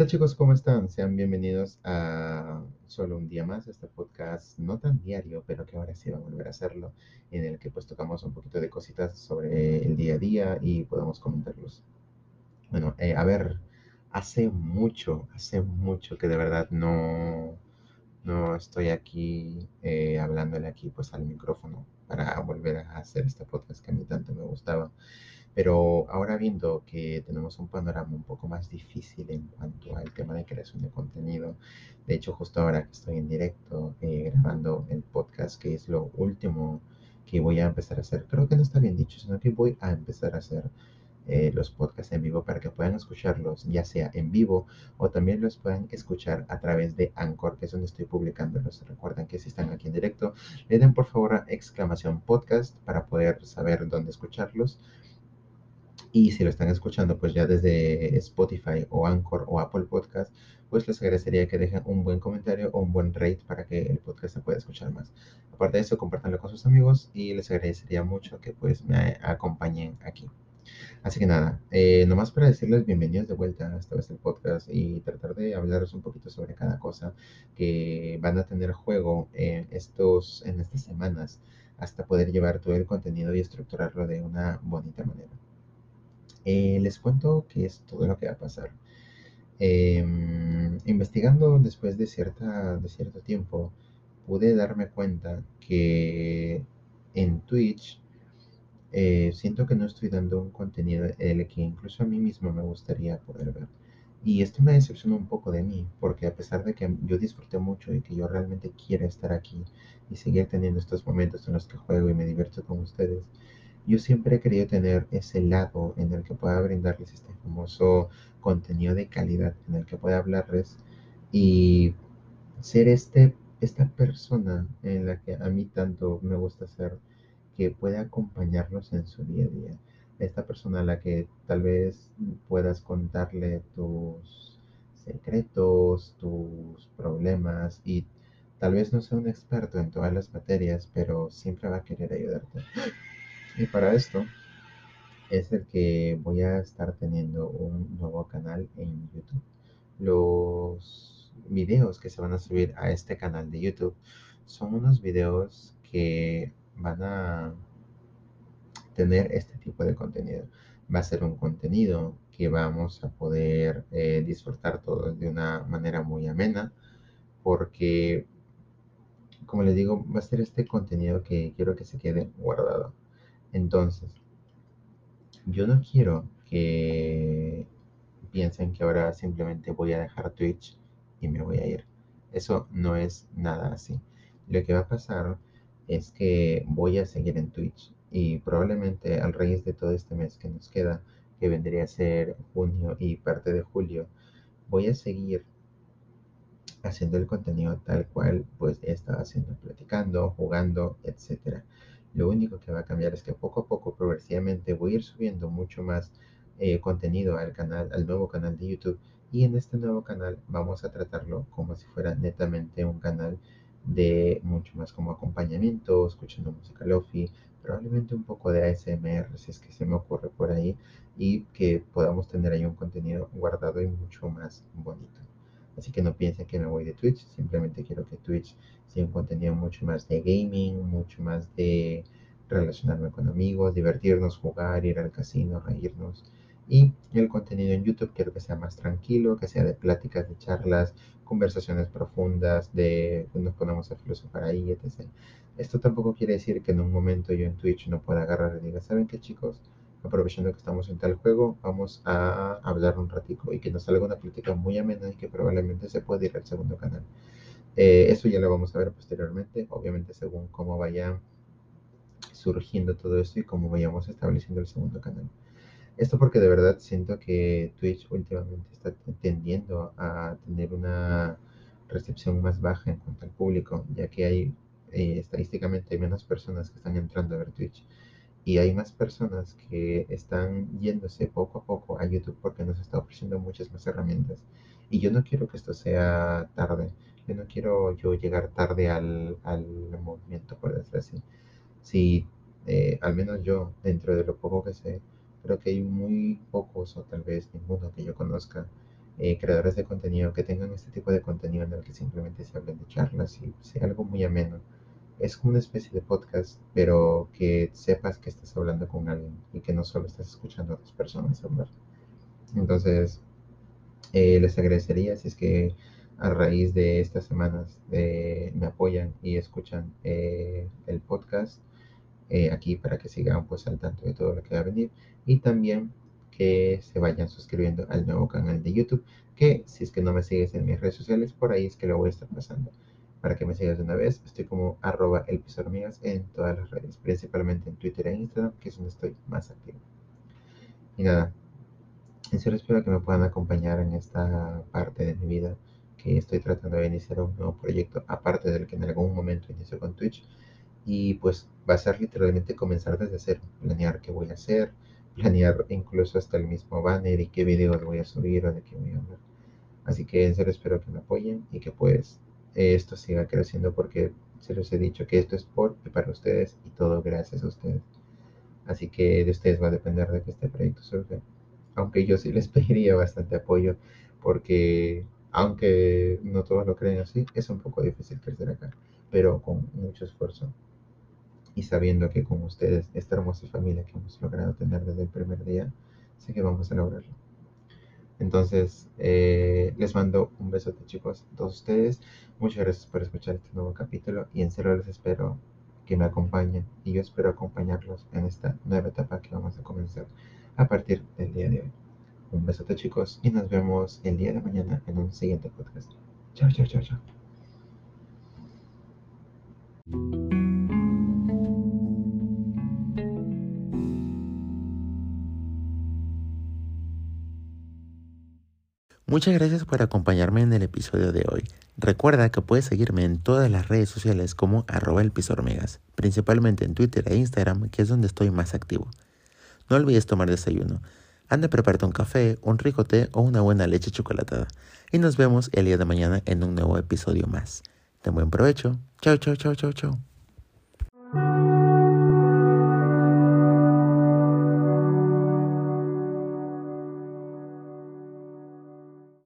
tal chicos? ¿Cómo están? Sean bienvenidos a solo un día más, este podcast no tan diario, pero que ahora sí va a volver a hacerlo, en el que pues tocamos un poquito de cositas sobre el día a día y podemos comentarlos. Bueno, eh, a ver, hace mucho, hace mucho que de verdad no, no estoy aquí eh, hablándole aquí pues al micrófono para volver a hacer este podcast que a mí tanto me gustaba. Pero ahora viendo que tenemos un panorama un poco más difícil en cuanto al tema de creación de contenido, de hecho justo ahora que estoy en directo eh, grabando el podcast, que es lo último que voy a empezar a hacer, creo que no está bien dicho, sino que voy a empezar a hacer eh, los podcasts en vivo para que puedan escucharlos, ya sea en vivo o también los puedan escuchar a través de Anchor, que es donde estoy publicándolos. Recuerden que si están aquí en directo, le den por favor a exclamación podcast para poder saber dónde escucharlos. Y si lo están escuchando pues ya desde Spotify o Anchor o Apple Podcast, pues les agradecería que dejen un buen comentario o un buen rate para que el podcast se pueda escuchar más. Aparte de eso, compártanlo con sus amigos y les agradecería mucho que pues me acompañen aquí. Así que nada, eh, nomás para decirles bienvenidos de vuelta a esta vez el podcast y tratar de hablaros un poquito sobre cada cosa que van a tener juego en, estos, en estas semanas hasta poder llevar todo el contenido y estructurarlo de una bonita manera. Eh, les cuento qué es todo lo que va a pasar. Em, investigando después de, cierta, de cierto tiempo, pude darme cuenta que en Twitch eh, siento que no estoy dando un contenido el que incluso a mí mismo me gustaría poder ver. Y esto me decepciona un poco de mí, porque a pesar de que yo disfruté mucho y que yo realmente quiero estar aquí y seguir teniendo estos momentos en los que juego y me divierto con ustedes, yo siempre he querido tener ese lado en el que pueda brindarles este famoso contenido de calidad, en el que pueda hablarles y ser este, esta persona en la que a mí tanto me gusta ser, que puede acompañarlos en su día a día. Esta persona a la que tal vez puedas contarle tus secretos, tus problemas y tal vez no sea un experto en todas las materias, pero siempre va a querer ayudarte. Y para esto es el que voy a estar teniendo un nuevo canal en YouTube. Los videos que se van a subir a este canal de YouTube son unos videos que van a tener este tipo de contenido. Va a ser un contenido que vamos a poder eh, disfrutar todos de una manera muy amena porque, como les digo, va a ser este contenido que quiero que se quede guardado. Entonces, yo no quiero que piensen que ahora simplemente voy a dejar Twitch y me voy a ir. Eso no es nada así. Lo que va a pasar es que voy a seguir en Twitch y probablemente al raíz de todo este mes que nos queda, que vendría a ser junio y parte de julio, voy a seguir haciendo el contenido tal cual pues he estado haciendo, platicando, jugando, etcétera. Lo único que va a cambiar es que poco a poco, progresivamente, voy a ir subiendo mucho más eh, contenido al canal, al nuevo canal de YouTube. Y en este nuevo canal vamos a tratarlo como si fuera netamente un canal de mucho más como acompañamiento, escuchando música lofi, probablemente un poco de ASMR si es que se me ocurre por ahí y que podamos tener ahí un contenido guardado y mucho más bonito. Así que no piensen que me voy de Twitch, simplemente quiero que Twitch sea un contenido mucho más de gaming, mucho más de relacionarme con amigos, divertirnos, jugar, ir al casino, reírnos. Y el contenido en YouTube quiero que sea más tranquilo, que sea de pláticas, de charlas, conversaciones profundas, de nos ponemos a filosofar ahí, etc. Esto tampoco quiere decir que en un momento yo en Twitch no pueda agarrar y diga, ¿saben qué chicos? Aprovechando que estamos en tal juego, vamos a hablar un ratico y que nos salga una plática muy amena y que probablemente se pueda ir al segundo canal. Eh, eso ya lo vamos a ver posteriormente, obviamente según cómo vaya surgiendo todo esto y cómo vayamos estableciendo el segundo canal. Esto porque de verdad siento que Twitch últimamente está tendiendo a tener una recepción más baja en cuanto al público, ya que hay eh, estadísticamente hay menos personas que están entrando a ver Twitch y hay más personas que están yéndose poco a poco a YouTube porque nos está ofreciendo muchas más herramientas. Y yo no quiero que esto sea tarde. Yo no quiero yo llegar tarde al, al movimiento, por decirlo así. Si eh, al menos yo, dentro de lo poco que sé, creo que hay muy pocos o tal vez ninguno que yo conozca eh, creadores de contenido que tengan este tipo de contenido en el que simplemente se hablen de charlas y sea algo muy ameno. Es como una especie de podcast, pero que sepas que estás hablando con alguien y que no solo estás escuchando a otras personas hablar. Entonces, eh, les agradecería si es que a raíz de estas semanas eh, me apoyan y escuchan el podcast aquí para que sigan pues al tanto de todo lo que va a venir y también que se vayan suscribiendo al nuevo canal de YouTube, que si es que no me sigues en mis redes sociales, por ahí es que lo voy a estar pasando. Para que me sigas de una vez, estoy como arroba el en todas las redes, principalmente en Twitter e Instagram, que es donde estoy más activo. Y nada, en serio espero que me puedan acompañar en esta parte de mi vida, que estoy tratando de iniciar un nuevo proyecto, aparte del que en algún momento inició con Twitch. Y pues va a ser literalmente comenzar desde cero, planear qué voy a hacer, planear incluso hasta el mismo banner y qué videos voy a subir o de qué voy a hablar. Así que en serio espero que me apoyen y que pues esto siga creciendo porque se los he dicho que esto es por y para ustedes y todo gracias a ustedes. Así que de ustedes va a depender de que este proyecto surja. Aunque yo sí les pediría bastante apoyo porque aunque no todos lo creen así, es un poco difícil crecer acá, pero con mucho esfuerzo y sabiendo que con ustedes, esta hermosa familia que hemos logrado tener desde el primer día, sé que vamos a lograrlo. Entonces, eh, les mando un besote chicos a todos ustedes. Muchas gracias por escuchar este nuevo capítulo y en serio les espero que me acompañen y yo espero acompañarlos en esta nueva etapa que vamos a comenzar a partir del día de hoy. Un besote chicos y nos vemos el día de mañana en un siguiente podcast. Chao, chao, chao, chao. Muchas gracias por acompañarme en el episodio de hoy. Recuerda que puedes seguirme en todas las redes sociales como arroba el principalmente en Twitter e Instagram, que es donde estoy más activo. No olvides tomar desayuno. Anda a prepararte un café, un rico té o una buena leche chocolatada. Y nos vemos el día de mañana en un nuevo episodio más. Ten buen provecho. Chao, chao, chao, chao, chao.